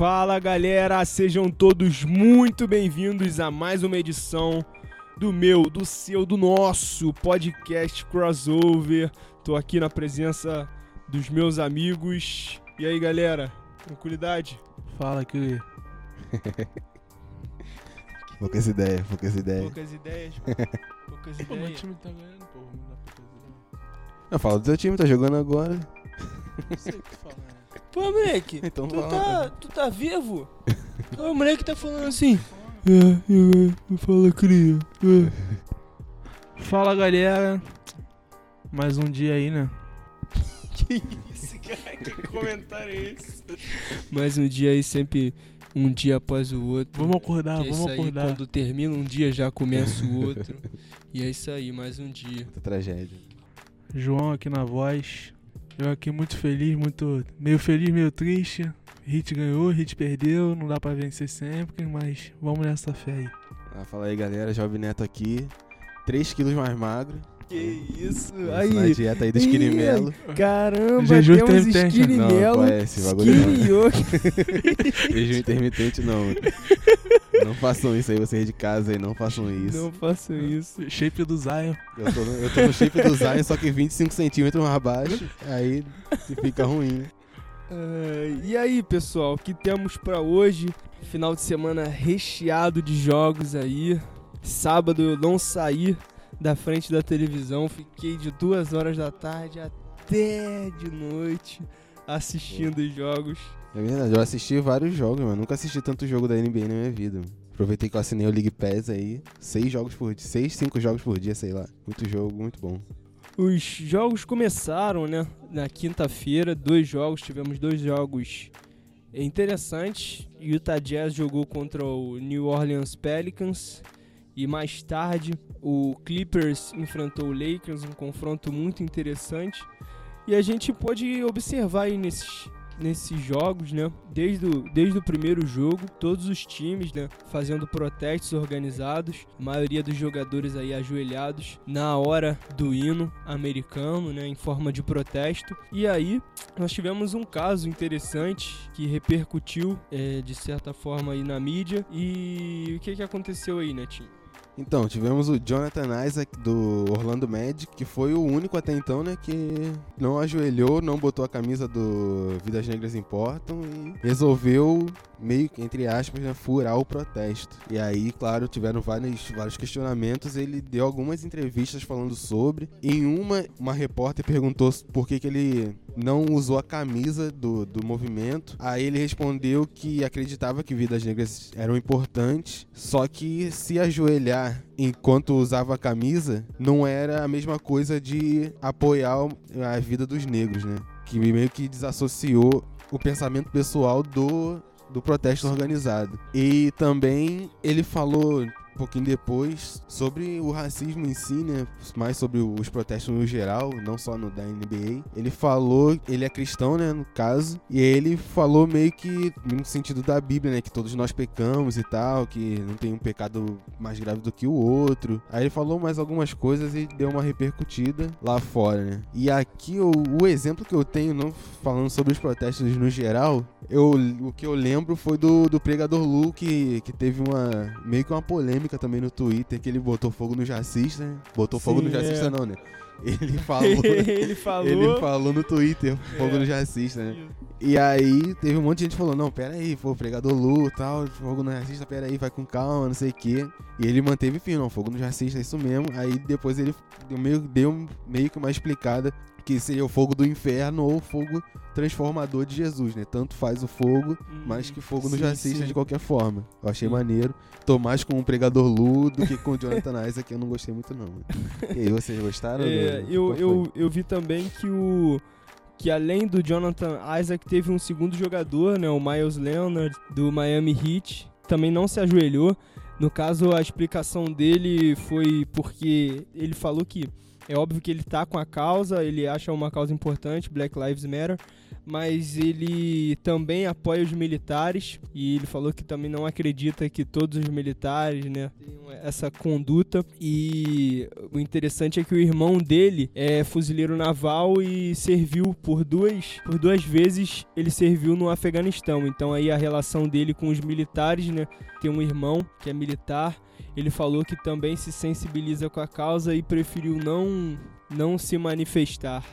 Fala galera, sejam todos muito bem-vindos a mais uma edição do meu, do seu, do nosso podcast crossover. Tô aqui na presença dos meus amigos. E aí galera, tranquilidade? Fala que Poucas ideias, poucas ideias. Poucas ideias, poucas Pô, meu ideias. time tá ganhando, pô. Não dá pra fazer. Não, fala do teu time, tá jogando agora. Não sei o que falar. Pô, moleque, Então tu tá, tu tá vivo? o moleque tá falando assim. É, eu, fala cria. Fala galera. Mais um dia aí, né? Que isso, cara? Que comentário é esse? Mais um dia aí, sempre um dia após o outro. Vamos acordar, é vamos isso aí, acordar. quando termina um dia já começa o outro. e é isso aí, mais um dia. Puta tragédia. João aqui na voz. Eu aqui muito feliz, muito. Meio feliz, meio triste. Hit ganhou, Hit perdeu. Não dá pra vencer sempre, mas vamos nessa fé aí. Ah, fala aí, galera. Jovem Neto aqui. 3 quilos mais magro. Que isso? Na Aí, dieta aí do Skinny Ih, Melo. caramba, Jejum temos intermitente. skinny Não, qual é esse bagulho não. Jejum intermitente não. Não façam isso aí, vocês de casa aí, não façam isso. Não façam isso. Shape do Zion. Eu, tô no, eu tô no shape do Zion, só que 25 centímetros mais baixo. Aí fica ruim. Ah, e aí, pessoal, o que temos pra hoje? Final de semana recheado de jogos aí. Sábado eu não saí da frente da televisão, fiquei de duas horas da tarde até de noite assistindo os jogos. É verdade, eu assisti vários jogos, mano. Nunca assisti tanto jogo da NBA na minha vida. Aproveitei que eu assinei o League Pass aí. Seis jogos por dia. Seis, cinco jogos por dia, sei lá. Muito jogo, muito bom. Os jogos começaram, né? Na quinta-feira, dois jogos, tivemos dois jogos interessantes. Utah Jazz jogou contra o New Orleans Pelicans e mais tarde o Clippers enfrentou o Lakers, um confronto muito interessante. E a gente pode observar aí nesses nesses jogos, né? Desde o, desde o primeiro jogo, todos os times, né? Fazendo protestos organizados, a maioria dos jogadores aí ajoelhados na hora do hino americano, né? Em forma de protesto. E aí, nós tivemos um caso interessante que repercutiu, é, de certa forma, aí na mídia. E o que que aconteceu aí, Netinho? Então, tivemos o Jonathan Isaac do Orlando Magic, que foi o único até então, né, que não ajoelhou, não botou a camisa do Vidas Negras Importam e resolveu, meio que, entre aspas, né, furar o protesto. E aí, claro, tiveram vários, vários questionamentos, ele deu algumas entrevistas falando sobre. Em uma, uma repórter perguntou por que, que ele não usou a camisa do, do movimento. Aí ele respondeu que acreditava que vidas negras eram importantes, só que se ajoelhar enquanto usava a camisa não era a mesma coisa de apoiar a vida dos negros, né? Que meio que desassociou o pensamento pessoal do do protesto organizado. E também ele falou pouquinho depois sobre o racismo em si, né? Mais sobre os protestos no geral, não só no da NBA. Ele falou, ele é cristão, né, no caso, e ele falou meio que no sentido da Bíblia, né, que todos nós pecamos e tal, que não tem um pecado mais grave do que o outro. Aí ele falou mais algumas coisas e deu uma repercutida lá fora, né? E aqui o, o exemplo que eu tenho, não falando sobre os protestos no geral, eu, o que eu lembro foi do, do pregador Lu, que, que teve uma meio que uma polêmica também no Twitter, que ele botou fogo no jacista, né? Botou fogo Sim, no jacista é. não, né? Ele falou, ele falou. ele falou no Twitter, fogo É. no jacista, né? E aí teve um monte de gente falando, não, pera aí, pô, pregador Lu tal, fogo no racista, pera aí, vai com calma, não sei o quê. E ele manteve firme, não, fogo no racista, é isso mesmo. Aí depois ele deu meio, deu meio que uma explicada que seria o fogo do inferno ou o fogo transformador de Jesus, né? Tanto faz o fogo, mais que fogo no Sim, jacista sim. de qualquer forma. Eu achei Sim. maneiro. Tô mais com o pregador Lu do que com o Jonathan Isaac, que eu não gostei muito não. E aí, vocês gostaram? É, do- eu, eu, eu vi também que o que além do Jonathan Isaac teve um segundo jogador, né, o Miles Leonard do Miami Heat, também não se ajoelhou. No caso, a explicação dele foi porque ele falou que é óbvio que ele tá com a causa, ele acha uma causa importante, Black Lives Matter, mas ele também apoia os militares e ele falou que também não acredita que todos os militares, né, tenham essa conduta. E o interessante é que o irmão dele é fuzileiro naval e serviu por duas, por duas vezes ele serviu no Afeganistão. Então aí a relação dele com os militares, né, tem um irmão que é militar. Ele falou que também se sensibiliza com a causa e preferiu não não se manifestar.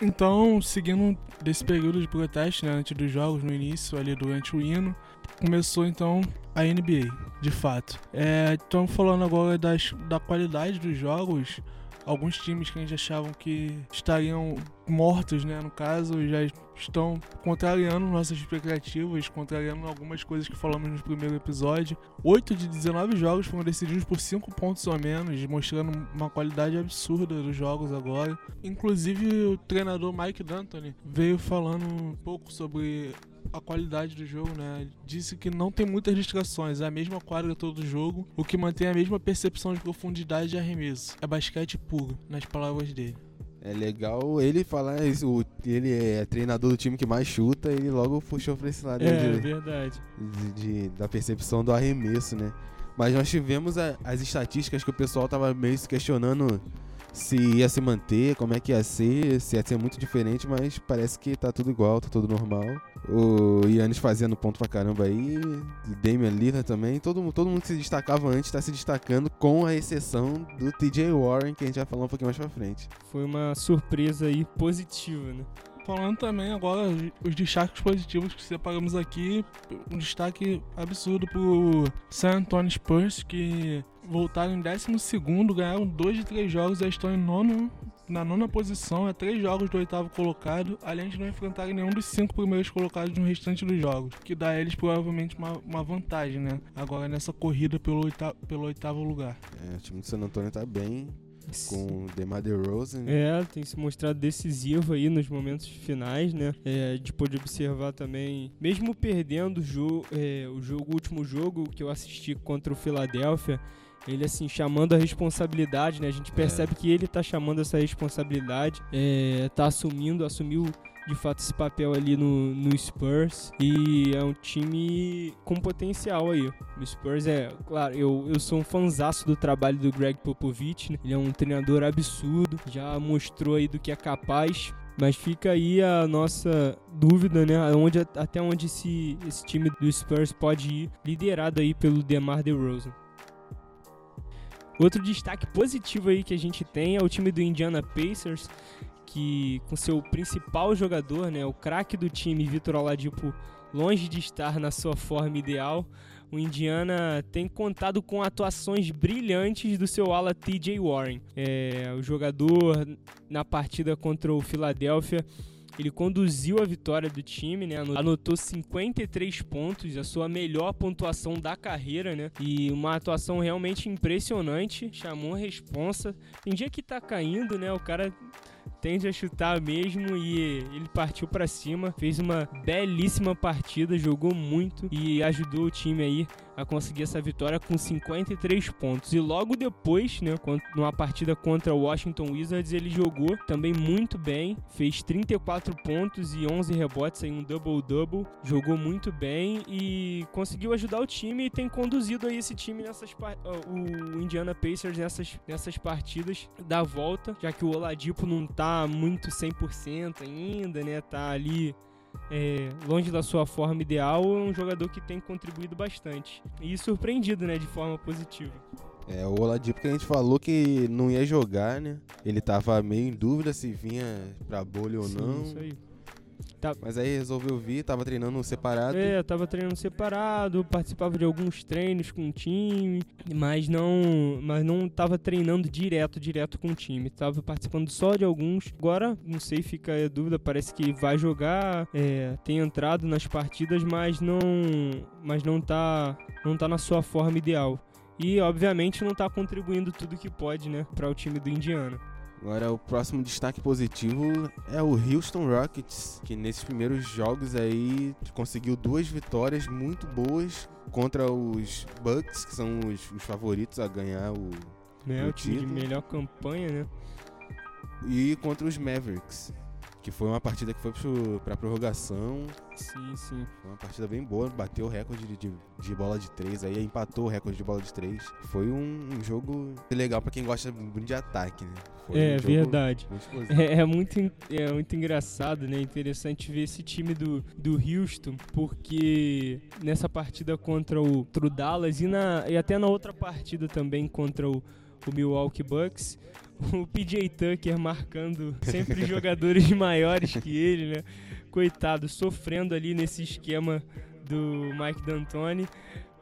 Então, seguindo desse período de protesto, né, antes dos jogos, no início, ali durante o hino, começou então a NBA, de fato. É, estamos falando agora das, da qualidade dos jogos. Alguns times que a gente achavam que estariam mortos, né, no caso, já estão contrariando nossas expectativas, contrariando algumas coisas que falamos no primeiro episódio. 8 de 19 jogos foram decididos por 5 pontos ou menos, mostrando uma qualidade absurda dos jogos agora. Inclusive, o treinador Mike D'Antoni veio falando um pouco sobre a qualidade do jogo, né? Disse que não tem muitas distrações, é a mesma quadra todo jogo, o que mantém a mesma percepção de profundidade de arremesso. É basquete puro, nas palavras dele. É legal ele falar isso, ele é treinador do time que mais chuta, ele logo puxou pra esse lado É, de, verdade. de- de- da percepção do arremesso, né? Mas nós tivemos a- as estatísticas que o pessoal tava meio se questionando se ia se manter, como é que ia ser, se ia ser muito diferente, mas parece que tá tudo igual, tá tudo normal. O Yannis fazendo ponto pra caramba aí, Damian Lillard também, todo, todo mundo que se destacava antes tá se destacando, com a exceção do TJ Warren, que a gente vai falar um pouquinho mais pra frente. Foi uma surpresa aí positiva, né? Falando também agora os- os destaques positivos que separamos aqui, um destaque absurdo pro San Antonio Spurs, que voltaram em 12º, ganharam dois de três jogos e estão em nono, na nona posição, é três jogos do oitavo colocado, além de não enfrentarem nenhum dos cinco primeiros colocados no restante dos jogos, que dá a eles provavelmente uma, uma vantagem, né? Agora nessa corrida pelo, oita- pelo oitavo lugar. É, o time do San Antonio tá bem, com o DeMar DeRozan. É, tem se mostrado decisivo aí nos momentos finais, né? É, a gente pôde observar também, mesmo perdendo o, jo é, o jogo, o último jogo que eu assisti contra o Philadelphia, ele assim, chamando a responsabilidade, né? A gente percebe que ele tá chamando essa responsabilidade, é, tá assumindo, assumiu de fato esse papel ali no, no Spurs e é um time com potencial aí. O Spurs é, claro, eu, eu sou um fanzaço do trabalho do Greg Popovich, né? ele é um treinador absurdo, já mostrou aí do que é capaz. Mas fica aí a nossa dúvida, né? Onde, até onde esse, esse time do Spurs pode ir, liderado aí pelo DeMar DeRozan. Outro destaque positivo aí que a gente tem é o time do Indiana Pacers, que com seu principal jogador, né, o craque do time, Vitor Oladipo, longe de estar na sua forma ideal, o Indiana tem contado com atuações brilhantes do seu ala TJ Warren. É, o jogador na partida contra o Philadelphia ele conduziu a vitória do time, né? Anotou 53 pontos, a sua melhor pontuação da carreira, né? E uma atuação realmente impressionante, chamou a responsa. Tem dia que tá caindo, né? O cara tende a chutar mesmo e ele partiu para cima, fez uma belíssima partida, jogou muito e ajudou o time aí a conseguir essa vitória com 53 pontos. E logo depois, né, numa partida contra o Washington Wizards, ele jogou também muito bem, fez 34 pontos e 11 rebotes em um double-double, jogou muito bem e conseguiu ajudar o time e tem conduzido aí esse time nessas o Indiana Pacers nessas, nessas partidas da volta, já que o Oladipo não tá muito 100% ainda, né, tá ali é, longe da sua forma ideal, é um jogador que tem contribuído bastante. E surpreendido, né, de forma positiva. É, o Oladipo que a gente falou que não ia jogar, né? Ele tava meio em dúvida se vinha pra bolha ou Sim, não. Isso aí. Mas aí resolveu vir, tava treinando separado. É, tava treinando separado, participava de alguns treinos com o time, mas não, mas não tava treinando direto, direto com o time. Tava participando só de alguns. Agora, não sei, fica a dúvida, parece que vai jogar, é, tem entrado nas partidas, mas não, mas não tá, não tá na sua forma ideal. E, obviamente, não tá contribuindo tudo que pode, né, para o time do Indiana. Agora o próximo destaque positivo é o Houston Rockets, que nesses primeiros jogos aí conseguiu duas vitórias muito boas contra os Bucks, que são os, os favoritos a ganhar o, né, o o time de título. melhor campanha, né? e contra os Mavericks. Que foi uma partida que foi pra prorrogação. Sim, sim. Foi uma partida bem boa, bateu o recorde de, de, de bola de três, aí empatou o recorde de bola de três. Foi um, um jogo legal pra quem gosta de ataque, né? Foi É um verdade. É, é muito, é muito engraçado, né? Interessante ver esse time do, do Houston, porque nessa partida contra o, contra o Dallas e, na, e até na outra partida também contra o, o Milwaukee Bucks, o PJ Tucker marcando sempre jogadores maiores que ele, né? Coitado, sofrendo ali nesse esquema do Mike D'Antoni.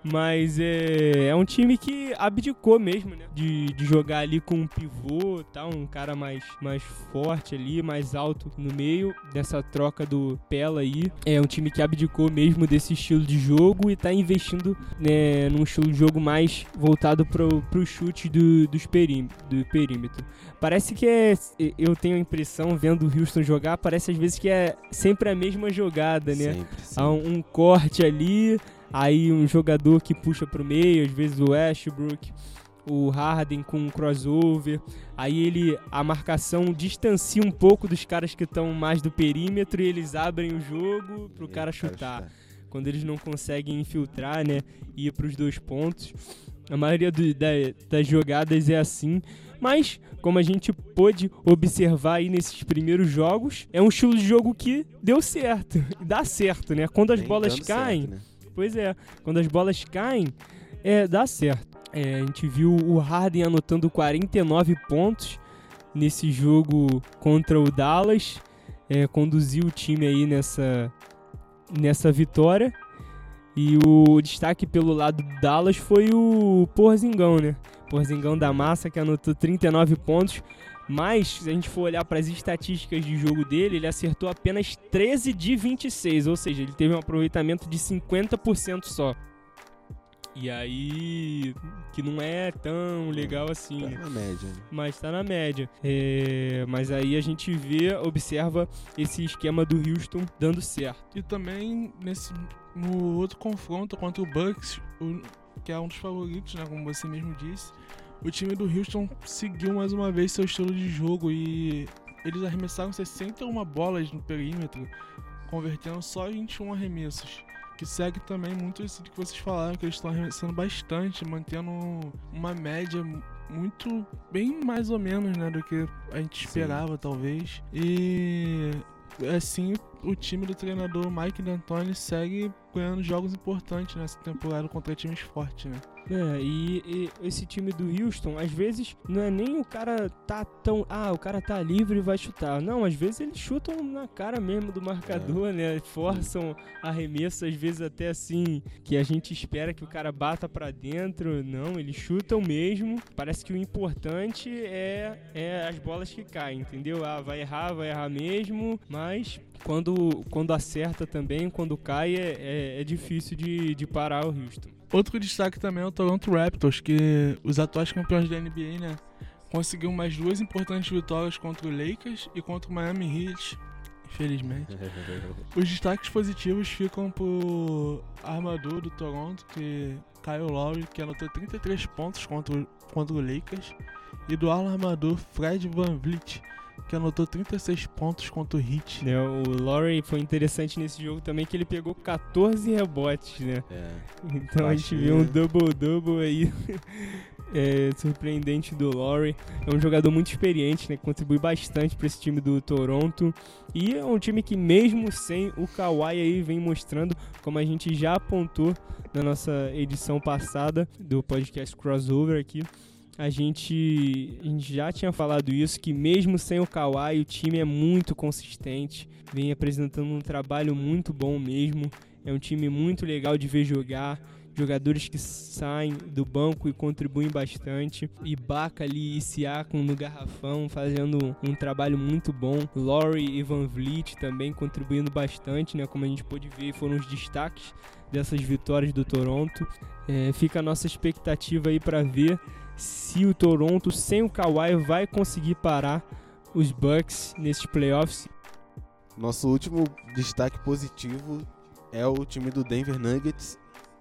Mas é, é um time que abdicou mesmo, né? De, de jogar ali com um pivô, tá? um cara mais, mais forte ali, mais alto no meio dessa troca do Pela aí. É um time que abdicou mesmo desse estilo de jogo e tá investindo né, num estilo de jogo mais voltado pro, pro chute do, dos perim, do perímetro. Parece que é. Eu tenho a impressão, vendo o Houston jogar, parece às vezes que é sempre a mesma jogada, né? Sempre, sim. Há um, um corte ali, aí um jogador que puxa pro meio, às vezes o Westbrook, o Harden com um crossover. Aí ele a marcação distancia um pouco dos caras que estão mais do perímetro e eles abrem o jogo pro E cara o chutar. Quando eles não conseguem infiltrar, né, e ir pros dois pontos. A maioria do- da- das jogadas é assim, mas como a gente pôde observar aí nesses primeiros jogos, é um estilo de jogo que deu certo, dá certo, né? Quando as Vem bolas caem, certo, né? Pois é, quando as bolas caem, é, dá certo. É, a gente viu o Harden anotando 49 pontos nesse jogo contra o Dallas, é, conduziu o time aí nessa, nessa vitória. E o destaque pelo lado do Dallas foi o Porzingão, né? Porzingão da massa que anotou 39 pontos. Mas, se a gente for olhar para as estatísticas de jogo dele, ele acertou apenas 13 de 26, ou seja, ele teve um aproveitamento de 50% só. E aí, que não é tão legal assim, Tá né? na média. né? mas tá na média. É, mas aí a gente vê, observa esse esquema do Houston dando certo. E também nesse no outro confronto contra o Bucks, o- que é um dos favoritos, né, como você mesmo disse, o time do Houston seguiu mais uma vez seu estilo de jogo e eles arremessaram 61 bolas no perímetro, convertendo só 21 arremessos. Que segue também muito isso que vocês falaram, que eles estão arremessando bastante, mantendo uma média muito, bem mais ou menos, né, do que a gente Sim. esperava, talvez. E assim o time do treinador Mike D'Antoni segue ganhando jogos importantes nessa temporada contra times fortes, né? É, e, e esse time do Houston, às vezes, não é nem o cara tá tão. Ah, o cara tá livre e vai chutar. Não, às vezes eles chutam na cara mesmo do marcador, né? Forçam arremesso, às vezes até assim, que a gente espera que o cara bata pra dentro. Não, eles chutam mesmo. Parece que o importante é, é as bolas que caem, entendeu? Ah, vai errar, vai errar mesmo, mas quando, quando acerta também, quando cai, é, é, é difícil de, de parar o Houston. Outro destaque também é o Toronto Raptors, que os atuais campeões da NBA, né? Conseguiu mais duas importantes vitórias contra o Lakers e contra o Miami Heat, infelizmente. Os destaques positivos ficam pro armador do Toronto, que Kyle Lowry, que anotou 33 pontos contra o, contra o Lakers, e do armador Fred Van Vliet, que anotou 36 pontos contra o Heat. Né, o Laurie foi interessante nesse jogo também que ele pegou 14 rebotes, né? É. Então a gente viu um double-double aí é, surpreendente do Laurie. É um jogador muito experiente, né? Contribui bastante para esse time do Toronto. E é um time que mesmo sem o Kawhi aí vem mostrando, como a gente já apontou na nossa edição passada do podcast Crossover aqui, a gente, a gente já tinha falado isso, que mesmo sem o Kawhi, o time é muito consistente, vem apresentando um trabalho muito bom mesmo. É um time muito legal de ver jogar. Jogadores que saem do banco e contribuem bastante. Ibaka ali e Siakam no garrafão, fazendo um trabalho muito bom. Laurie e Van Vliet também contribuindo bastante, né? Como a gente pôde ver, foram os destaques dessas vitórias do Toronto. É, fica a nossa expectativa aí para ver se o Toronto, sem o Kawhi, vai conseguir parar os Bucks nesses playoffs. Nosso último destaque positivo é o time do Denver Nuggets.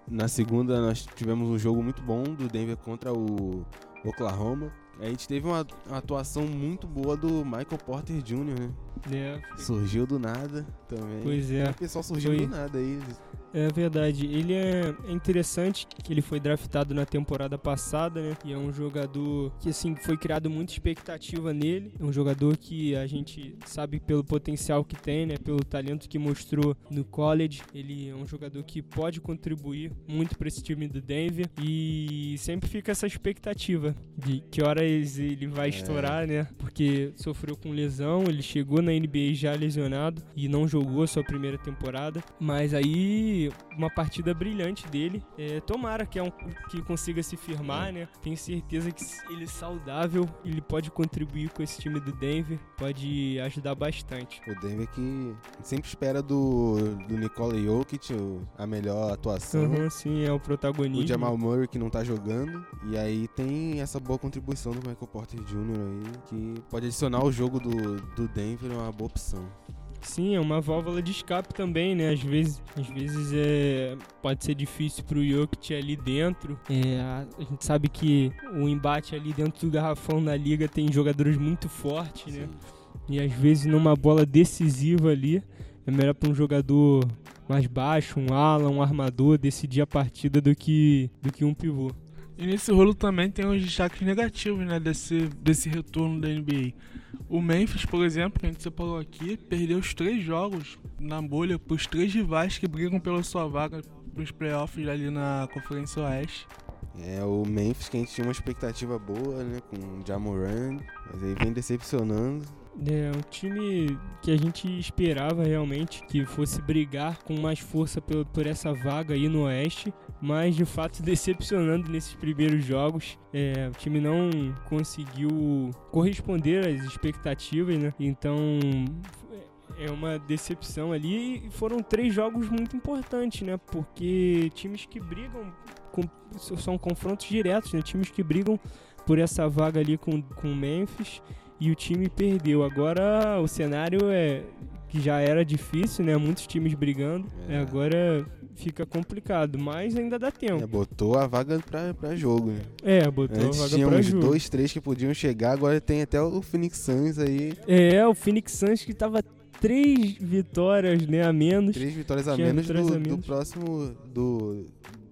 Na segunda nós tivemos um jogo muito bom do Denver contra o Oklahoma. A gente teve uma, atuação muito boa do Michael Porter Jr., né? É, Surgiu do nada também. pois é. O pessoal surgiu Foi- do nada aí. É verdade. Ele é é interessante que ele foi draftado na temporada passada, né? E é um jogador que, assim, foi criado muita expectativa nele. É um jogador que a gente sabe pelo potencial que tem, né? Pelo talento que mostrou no college. Ele é um jogador que pode contribuir muito para esse time do Denver. E sempre fica essa expectativa de que horas ele vai É. estourar, né? Porque sofreu com lesão, ele chegou na NBA já lesionado e não jogou a sua primeira temporada. Mas aí, uma partida brilhante dele. É, tomara que, é um, que consiga se firmar, né? Tenho certeza que ele é saudável, ele pode contribuir com esse time do Denver, pode ajudar bastante. O Denver que sempre espera do, do Nikola Jokic a melhor atuação. Uhum, sim, é o protagonista. O Jamal Murray que não tá jogando. E aí tem essa boa contribuição do Michael Porter Jr. aí, que pode adicionar o jogo do, do Denver, é uma boa opção. Sim, é uma válvula de escape também, né? Às vezes, às vezes é, pode ser difícil pro Jokic ali dentro. É, a, a gente sabe que o embate ali dentro do garrafão da liga tem jogadores muito fortes, né? E às vezes numa bola decisiva ali, é melhor para um jogador mais baixo, um ala, um armador, decidir a partida do que, do que um pivô. E nesse rolo também tem os destaques negativos, né, desse, desse retorno da NBA. O Memphis, por exemplo, que a gente separou aqui, perdeu os três jogos na bolha pros três rivais que brigam pela sua vaga nos playoffs ali na Conferência Oeste. É o Memphis que a gente tinha uma expectativa boa, né? Com o Jamoran, mas aí vem decepcionando. É um time que a gente esperava realmente que fosse brigar com mais força por, por essa vaga aí no Oeste, mas de fato decepcionando nesses primeiros jogos. É, o time não conseguiu corresponder às expectativas, né? Então é uma decepção ali e foram três jogos muito importantes, né? Porque times que brigam com- são confrontos diretos, né? Times que brigam por essa vaga ali com com o Memphis e o time perdeu. Agora o cenário é que já era difícil, né? Muitos times brigando. É. É, agora fica complicado, mas ainda dá É, tempo. botou a vaga pra, pra jogo, né? É, botou Antes a vaga tinha pra uns jogo. dois, três que podiam chegar, agora tem até o Phoenix Suns aí. É, o Phoenix Suns que tava três vitórias, né, a menos. Três vitórias a menos do, a do menos. próximo. Do,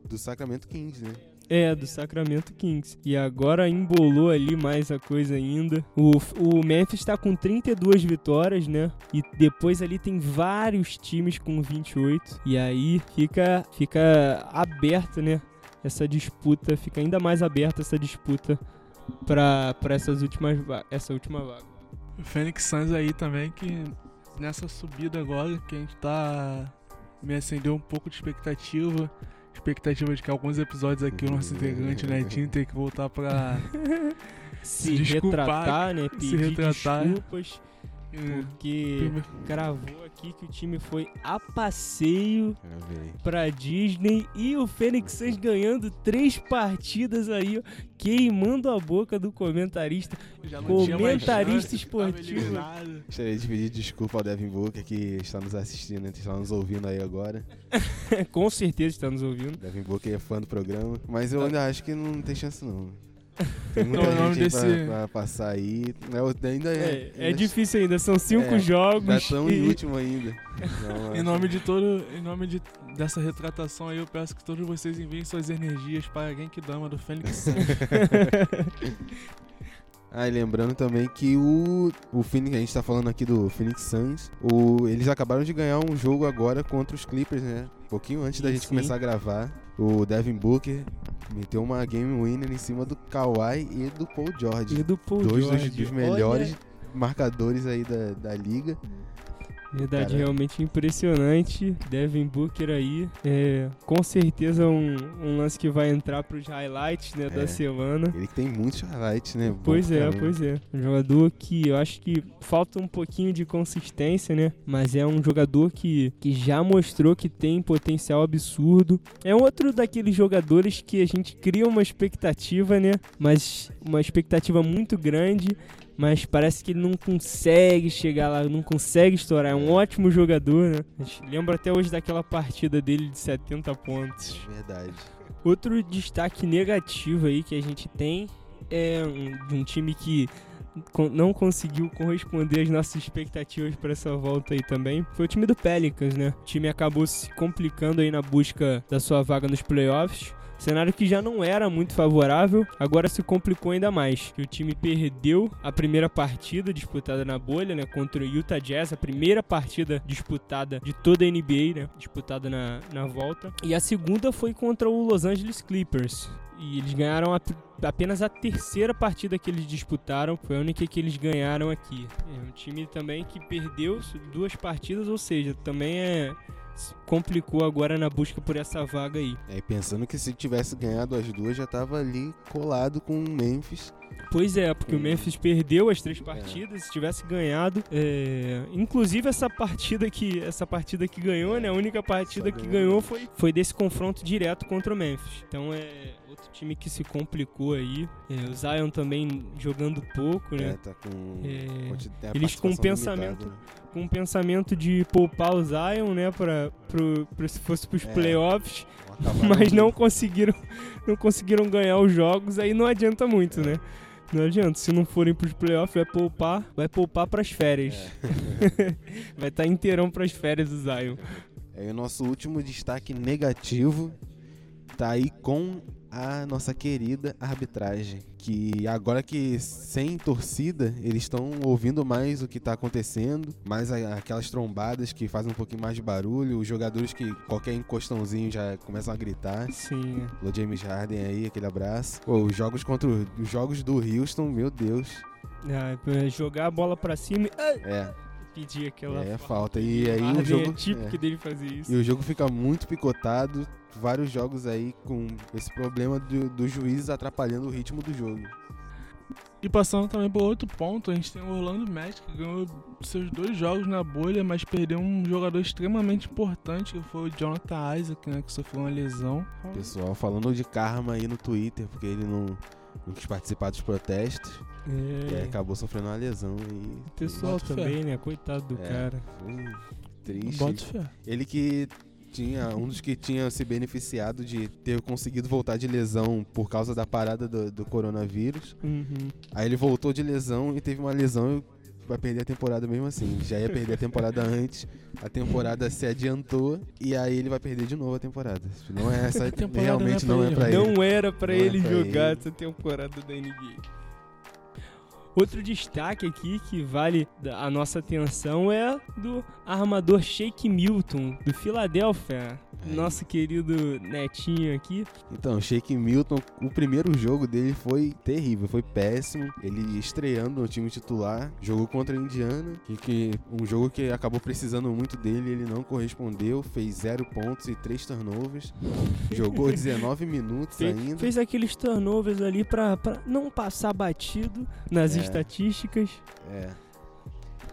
do Sacramento Kings, né? É, do Sacramento Kings. E agora embolou ali mais a coisa ainda. O, o Memphis tá com 32 vitórias, né? E depois ali tem vários times com 28. E aí fica, fica aberto, né? Essa disputa, fica ainda mais aberta essa disputa pra essas últimas, essa última vaga. O Phoenix Suns aí também, que nessa subida agora, que a gente tá. Me acendeu um pouco de expectativa. Expectativa de que alguns episódios aqui o nosso integrante, Netinho, tem que voltar pra. Se, desculpar, retratar, né? se Pedir retratar. desculpas. Porque gravou aqui que o time foi a passeio pra Disney e o Fênix Suns ganhando três partidas aí, ó, queimando a boca do comentarista. Comentarista esportivo. Gostaria de pedir desculpa ao Devin Booker que está nos assistindo, né? está nos ouvindo aí agora. Com certeza está nos ouvindo. Devin Booker é fã do programa, mas eu ainda acho que não tem chance não. Tem muita Então, gente aí pra- desse- pra, passar aí. É, ainda É, é. é difícil ainda, são cinco É, jogos. Já estão em e- último ainda. Em é- nome de todo, em nome de, dessa retratação aí, eu peço que todos vocês enviem suas energias para a Genkidama do Fênix Suns. Ah, e lembrando também que o, o Phoenix, a gente tá falando aqui do Phoenix Suns, o, eles acabaram de ganhar um jogo agora contra os Clippers, né? Um pouquinho antes da gente Sim. começar a gravar. O Devin Booker meteu uma game winner em cima do Kawhi e do Paul George. E do Paul Dois dos, George. dos melhores marcadores aí da, da liga. Verdade, Cara. realmente impressionante. Devin Booker aí. É, com certeza um, um lance que vai entrar pros highlights né, É. da semana. Ele que tem muitos highlights, né? Pois é, pois é. Um jogador que eu acho que falta um pouquinho de consistência, né? Mas é um jogador que, que já mostrou que tem potencial absurdo. É outro daqueles jogadores que a gente cria uma expectativa, né? Mas uma expectativa muito grande. Mas parece que ele não consegue chegar lá, não consegue estourar. É um ótimo jogador, né? A gente lembra até hoje daquela partida dele de 70 pontos. Verdade. Outro destaque negativo aí que a gente tem é um, de um time que não conseguiu corresponder às nossas expectativas para essa volta aí também foi o time do Pelicans, né? O time acabou se complicando aí na busca da sua vaga nos playoffs. Cenário que já não era muito favorável, agora se complicou ainda mais. O time perdeu a primeira partida disputada na bolha, né, contra o Utah Jazz, a primeira partida disputada de toda a NBA, né, disputada na, na volta. E a segunda foi contra o Los Angeles Clippers. E eles ganharam a- apenas a terceira partida que eles disputaram, foi a única que eles ganharam aqui. É um time também que perdeu duas partidas, ou seja, também é se complicou agora na busca por essa vaga aí. É, pensando que se tivesse ganhado as duas, já tava ali colado com o Memphis. Pois é, porque o Hum. Memphis perdeu as três partidas, se tivesse ganhado, é, inclusive essa partida que essa partida que ganhou, né, a única partida Só que ganhou. ganhou foi, foi desse confronto direto contra o Memphis. Então é outro time que se complicou aí. É, o Zion também jogando pouco, É, né? tá com. É, a eles com participação pensamento- né? Com o pensamento de poupar o Zion, né, para pro, pro, se fosse pros É. playoffs, mas não conseguiram não conseguiram ganhar os jogos, aí não adianta muito, né? Não adianta, se não forem pros playoffs, vai poupar, vai poupar pras férias. É. vai estar inteirão pras férias do Zion. É, e o nosso último destaque negativo tá aí com a nossa querida arbitragem. Que agora que sem torcida, eles estão ouvindo mais o que tá acontecendo, mais aquelas trombadas que fazem um pouquinho mais de barulho, os jogadores que qualquer encostãozinho já começam a gritar. Sim. O James Harden aí, aquele abraço. Pô, os jogos contra os jogos do Houston, meu Deus. Ah, é, jogar a bola pra cima É, pedir aquela é falta. E aí o Harden jogo é típico é. dele fazer isso. E o jogo fica muito picotado. Vários jogos aí com esse problema do, do juiz atrapalhando o ritmo do jogo. E passando também por outro ponto, a gente tem o Orlando Magic que ganhou seus dois jogos na bolha, mas perdeu um jogador extremamente importante, que foi o Jonathan Isaac, né, que sofreu uma lesão. Pessoal falando de karma aí no Twitter, porque ele não, não quis participar dos protestos. E aí É, acabou sofrendo uma lesão e. o pessoal Boto fé. também, né? Coitado do É. cara. Triste. Bota fé. Ele que tinha um dos que tinha se beneficiado de ter conseguido voltar de lesão por causa da parada do, do coronavírus. Uhum. Aí ele voltou de lesão e teve uma lesão vai perder a temporada mesmo assim. Já ia perder a temporada antes, a temporada se adiantou e aí ele vai perder de novo a temporada. Não é essa, A temporada realmente não não é é pra pra ele. Não era pra Não é ele pra jogar ele. essa temporada da NBA. Outro destaque aqui que vale a nossa atenção é do armador Shake Milton, do Philadelphia. Nosso querido netinho aqui. Então, Shake Milton, o primeiro jogo dele foi terrível, foi péssimo. Ele estreando no time titular, jogou contra a Indiana, que, que um jogo que acabou precisando muito dele, ele não correspondeu, fez zero pontos e três turnovers. Jogou 19 minutos Fe- ainda. fez aqueles turnovers ali pra, pra não passar batido nas É. estatísticas. É.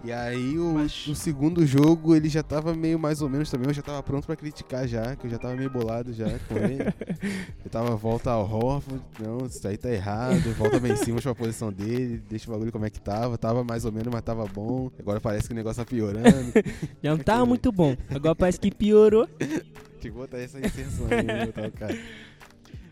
E aí o, Mas- o segundo jogo ele já tava meio mais ou menos também, eu já tava pronto pra criticar já, que eu já tava meio bolado já com ele. eu tava volta ao Horford, não, isso aí tá errado, volta bem cima pra posição dele, deixa o bagulho como é que tava, tava mais ou menos, mas tava bom. Agora parece que o negócio tá piorando. Já não tava Aquele- muito bom. Agora parece que piorou. Tinha que botar essa inserção aí, né, botar o cara.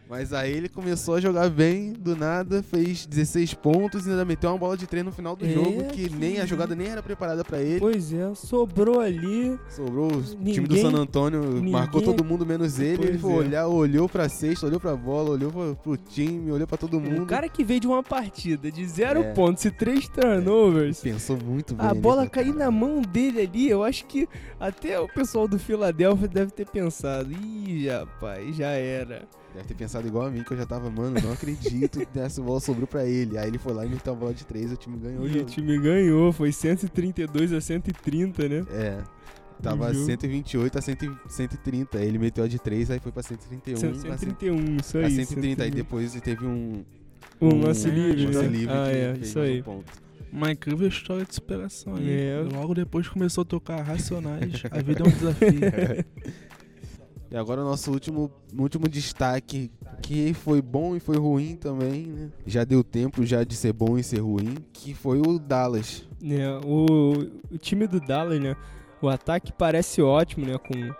Mas aí ele começou a jogar bem, do nada, fez 16 pontos e ainda meteu uma bola de treino no final do É, jogo, que que- nem a jogada nem era preparada pra ele. Pois é, sobrou ali. Sobrou o time do Ninguém- San Antônio, marcou ninguém- todo mundo menos ele. Pois Ele foi é. olhar, olhou pra cesta, olhou pra bola, olhou pro, pro time, olhou pra todo mundo. Um cara que veio de uma partida de zero É. pontos e três turnovers. Pensou muito bem. A né, bola cair na mão dele ali, eu acho que até o pessoal do Philadelphia deve ter pensado, ih, rapaz, já era. Deve ter pensado igual a mim, que eu já tava, mano, não acredito que essa bola sobrou pra ele. Aí ele foi lá e meteu uma bola de três, o time ganhou o E o jogo. time ganhou, foi 132 a 130, né? É. Tava jogo. 128 a 100 130. Aí ele meteu a de 3, aí foi pra 131. a 131, isso a aí. 130. Aí depois teve um. Um lance um livre, lance né? livre ah, que é, fez isso um aí. ponto. Uma incrível história de superação aí. É. Logo depois começou a tocar Racionais. A vida é um desafio. E agora o nosso último, último destaque, que foi bom e foi ruim também, né? Já deu tempo já de ser bom e ser ruim, que foi o Dallas. É, o, o time do Dallas, né? O ataque parece ótimo, né? Com,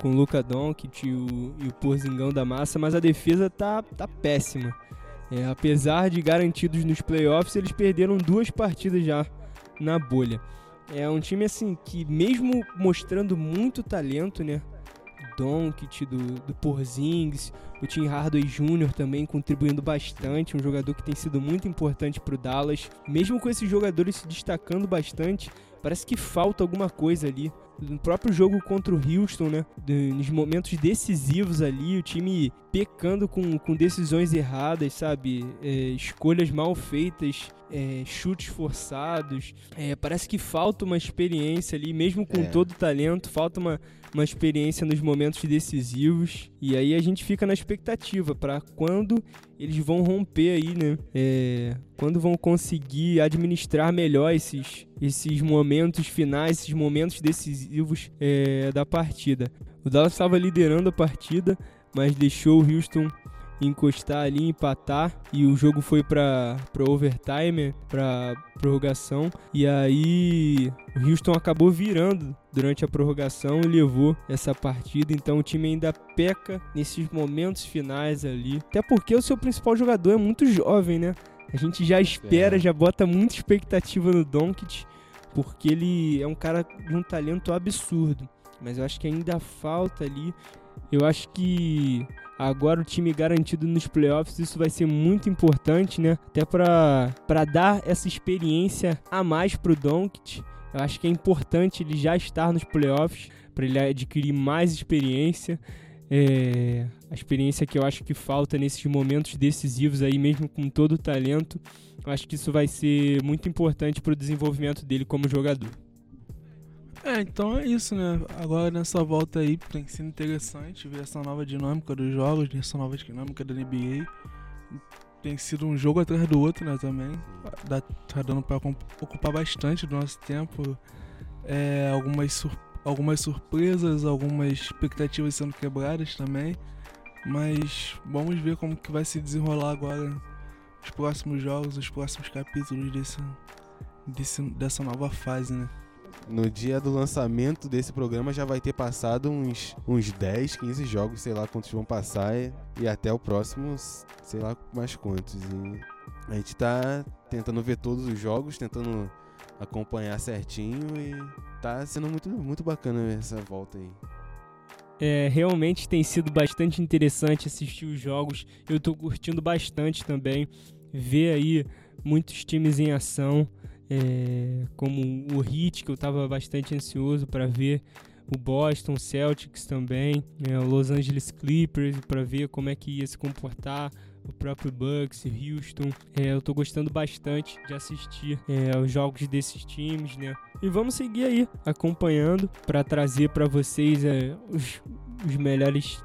com o Luka Doncic e o, e o Porzingão da massa, mas a defesa tá, tá péssima. É, apesar de garantidos nos playoffs, eles perderam duas partidas já na bolha. É um time assim que mesmo mostrando muito talento, né? Doncic, do, do Porzingis, o Tim Hardaway Jr. também contribuindo bastante, um jogador que tem sido muito importante para o Dallas. Mesmo com esses jogadores se destacando bastante, parece que falta alguma coisa ali. No próprio jogo contra o Houston, né? Nos momentos decisivos ali, o time pecando com, com decisões erradas, sabe? É, escolhas mal feitas, é, chutes forçados. É, parece que falta uma experiência ali, mesmo com é. todo o talento, falta uma, uma experiência nos momentos decisivos. E aí a gente fica na expectativa para quando eles vão romper aí, né? É, quando vão conseguir administrar melhor esses, esses momentos finais, esses momentos decisivos é, da partida. O Dallas estava liderando a partida, mas deixou o Houston encostar ali, empatar e o jogo foi para para overtime, para prorrogação e aí o Houston acabou virando durante a prorrogação e levou essa partida, então o time ainda peca nesses momentos finais ali. Até porque o seu principal jogador é muito jovem, né? A gente já espera, é. já bota muita expectativa no Doncic, porque ele é um cara de um talento absurdo, mas eu acho que ainda falta ali. Eu acho que Agora o time garantido nos playoffs, isso vai ser muito importante, né? Até para dar essa experiência a mais pro Doncic. Eu acho que é importante ele já estar nos playoffs para ele adquirir mais experiência. É, a experiência que eu acho que falta nesses momentos decisivos aí, mesmo com todo o talento. Eu acho que isso vai ser muito importante para o desenvolvimento dele como jogador. É, então é isso, né? Agora nessa volta aí tem sido interessante ver essa nova dinâmica dos jogos, essa nova dinâmica da NBA. Tem sido um jogo atrás do outro, né, também. Dá, tá dando pra ocupar bastante do nosso tempo. É, algumas, sur algumas surpresas, algumas expectativas sendo quebradas também. Mas vamos ver como que vai se desenrolar agora os próximos jogos, os próximos capítulos desse, desse, dessa nova fase, né? no dia do lançamento desse programa já vai ter passado uns, uns 10, 15 jogos, sei lá quantos vão passar, e, e até o próximo, sei lá mais quantos. E a gente tá tentando ver todos os jogos, tentando acompanhar certinho e tá sendo muito, muito bacana essa volta aí. É, realmente tem sido bastante interessante assistir os jogos. Eu tô curtindo bastante também ver aí muitos times em ação é, como o Heat, que eu estava bastante ansioso para ver, o Boston Celtics também, é, o Los Angeles Clippers, para ver como é que ia se comportar, o próprio Bucks, Houston. É, eu estou gostando bastante de assistir é, os jogos desses times, né? E vamos seguir aí acompanhando para trazer para vocês é, os, os melhores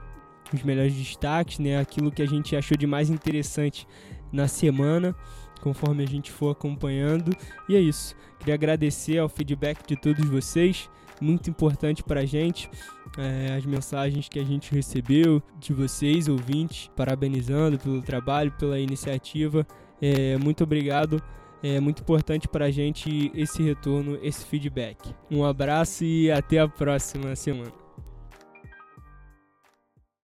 os melhores destaques, né? Aquilo que a gente achou de mais interessante na semana conforme a gente for acompanhando. E é isso. Queria agradecer ao feedback de todos vocês, muito importante para a gente. É, as mensagens que a gente recebeu de vocês, ouvintes, parabenizando pelo trabalho, pela iniciativa. É, muito obrigado. É muito importante para a gente esse retorno, esse feedback. Um abraço e até a próxima semana.